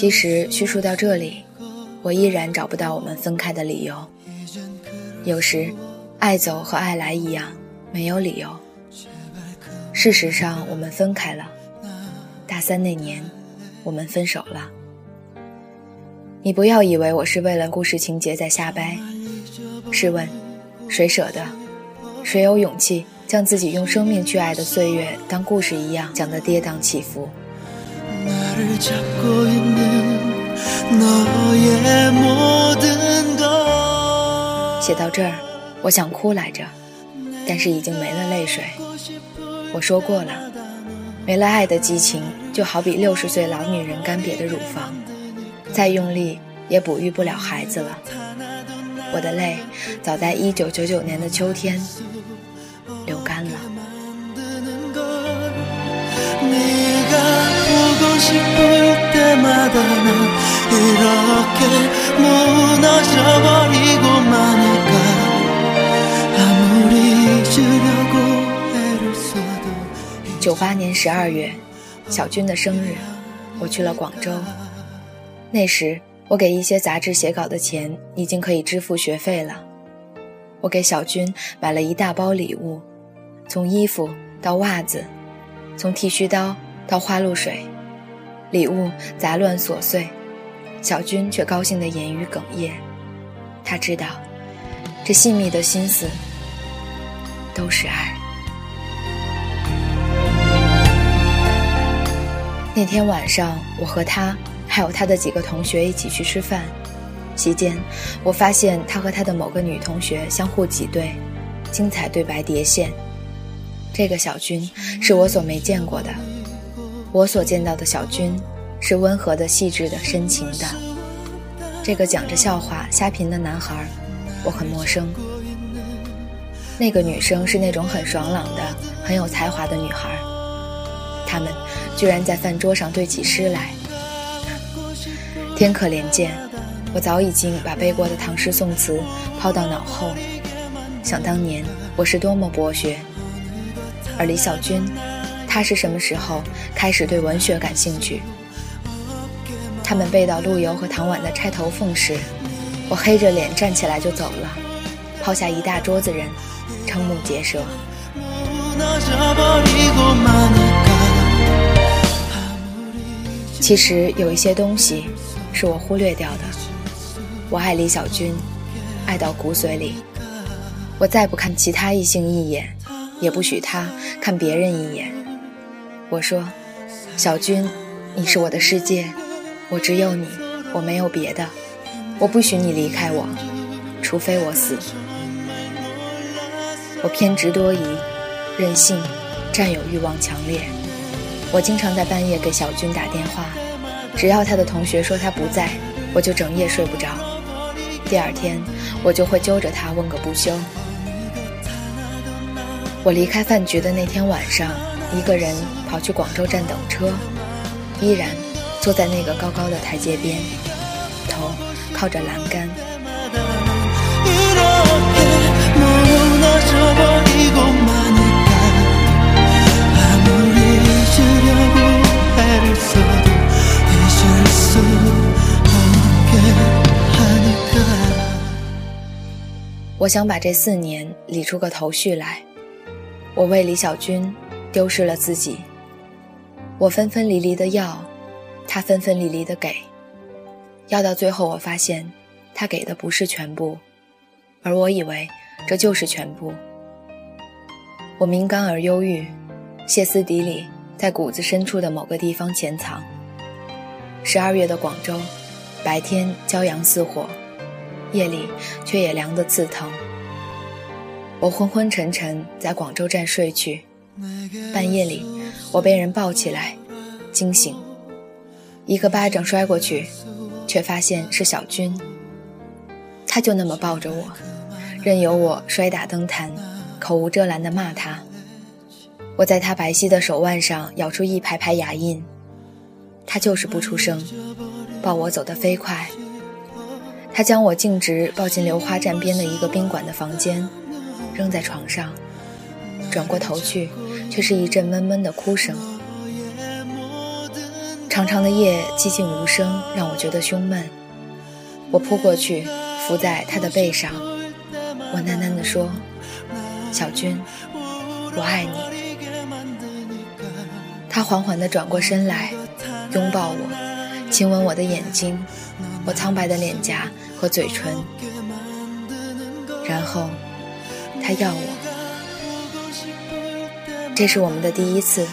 其实叙述到这里，我依然找不到我们分开的理由。有时，爱走和爱来一样，没有理由。事实上，我们分开了。大三那年，我们分手了。你不要以为我是为了故事情节在瞎掰。试问，谁舍得？谁有勇气将自己用生命去爱的岁月当故事一样讲得跌宕起伏？写到这儿，我想哭来着，但是已经没了泪水。我说过了，没了爱的激情，就好比六十岁老女人干瘪的乳房，再用力也哺育不了孩子了。我的泪，早在一九九九年的秋天流干了。九八年十二月，小军的生日，我去了广州。那时，我给一些杂志写稿的钱已经可以支付学费了。我给小军买了一大包礼物，从衣服到袜子，从剃须刀到花露水，礼物杂乱琐碎。小军却高兴得言语哽咽，他知道，这细密的心思都是爱。那天晚上，我和他还有他的几个同学一起去吃饭，席间，我发现他和他的某个女同学相互挤兑，精彩对白叠现。这个小军是我所没见过的，我所见到的小军。是温和的、细致的、深情的。这个讲着笑话瞎贫的男孩，我很陌生。那个女生是那种很爽朗的、很有才华的女孩。他们居然在饭桌上对起诗来。天可怜见，我早已经把背过的唐诗宋词抛到脑后。想当年我是多么博学。而李小军，他是什么时候开始对文学感兴趣？他们背到陆游和唐婉的《钗头凤》时，我黑着脸站起来就走了，抛下一大桌子人，瞠目结舌。其实有一些东西是我忽略掉的。我爱李小军，爱到骨髓里。我再不看其他异性一眼，也不许他看别人一眼。我说，小军，你是我的世界。我只有你，我没有别的，我不许你离开我，除非我死。我偏执多疑，任性，占有欲望强烈。我经常在半夜给小军打电话，只要他的同学说他不在，我就整夜睡不着。第二天，我就会揪着他问个不休。我离开饭局的那天晚上，一个人跑去广州站等车，依然。坐在那个高高的台阶边，头靠着栏杆。我想把这四年理出个头绪来。我为李小军丢失了自己，我分分离离的要。他分分离离的给，要到最后，我发现他给的不是全部，而我以为这就是全部。我敏感而忧郁，歇斯底里，在骨子深处的某个地方潜藏。十二月的广州，白天骄阳似火，夜里却也凉得刺疼。我昏昏沉沉在广州站睡去，半夜里我被人抱起来，惊醒。一个巴掌摔过去，却发现是小军。他就那么抱着我，任由我摔打灯坛，口无遮拦地骂他。我在他白皙的手腕上咬出一排排牙印，他就是不出声，抱我走得飞快。他将我径直抱进流花站边的一个宾馆的房间，扔在床上，转过头去，却是一阵闷闷的哭声。长长的夜寂静无声，让我觉得胸闷。我扑过去，伏在他的背上，我喃喃地说：“小军，我爱你。”他缓缓地转过身来，拥抱我，亲吻我的眼睛，我苍白的脸颊和嘴唇。然后，他要我。这是我们的第一次，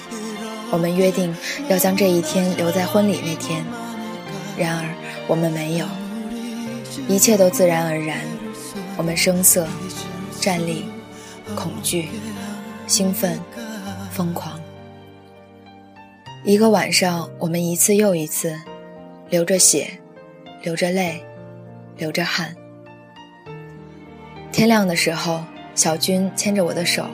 我们约定要将这一天留在婚礼那天。然而，我们没有。一切都自然而然，我们声色、站立、恐惧、兴奋、疯狂。一个晚上，我们一次又一次，流着血，流着泪，流着汗。天亮的时候，小军牵着我的手，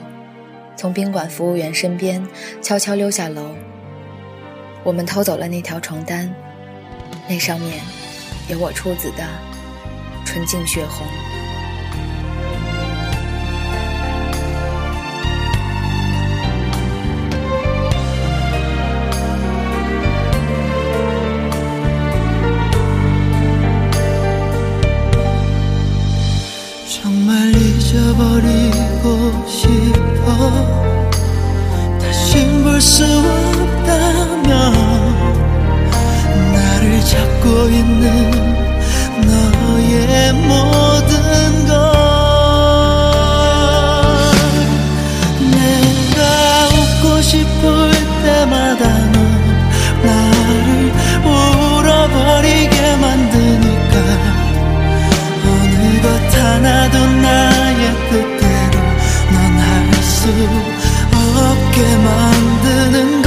从宾馆服务员身边悄悄溜下楼。我们偷走了那条床单，那上面有我出子的纯净血红。 잊어버리고 싶어. 다시 볼수 없다면 나를 잡고 있는 너의 모든 어렵게 만드는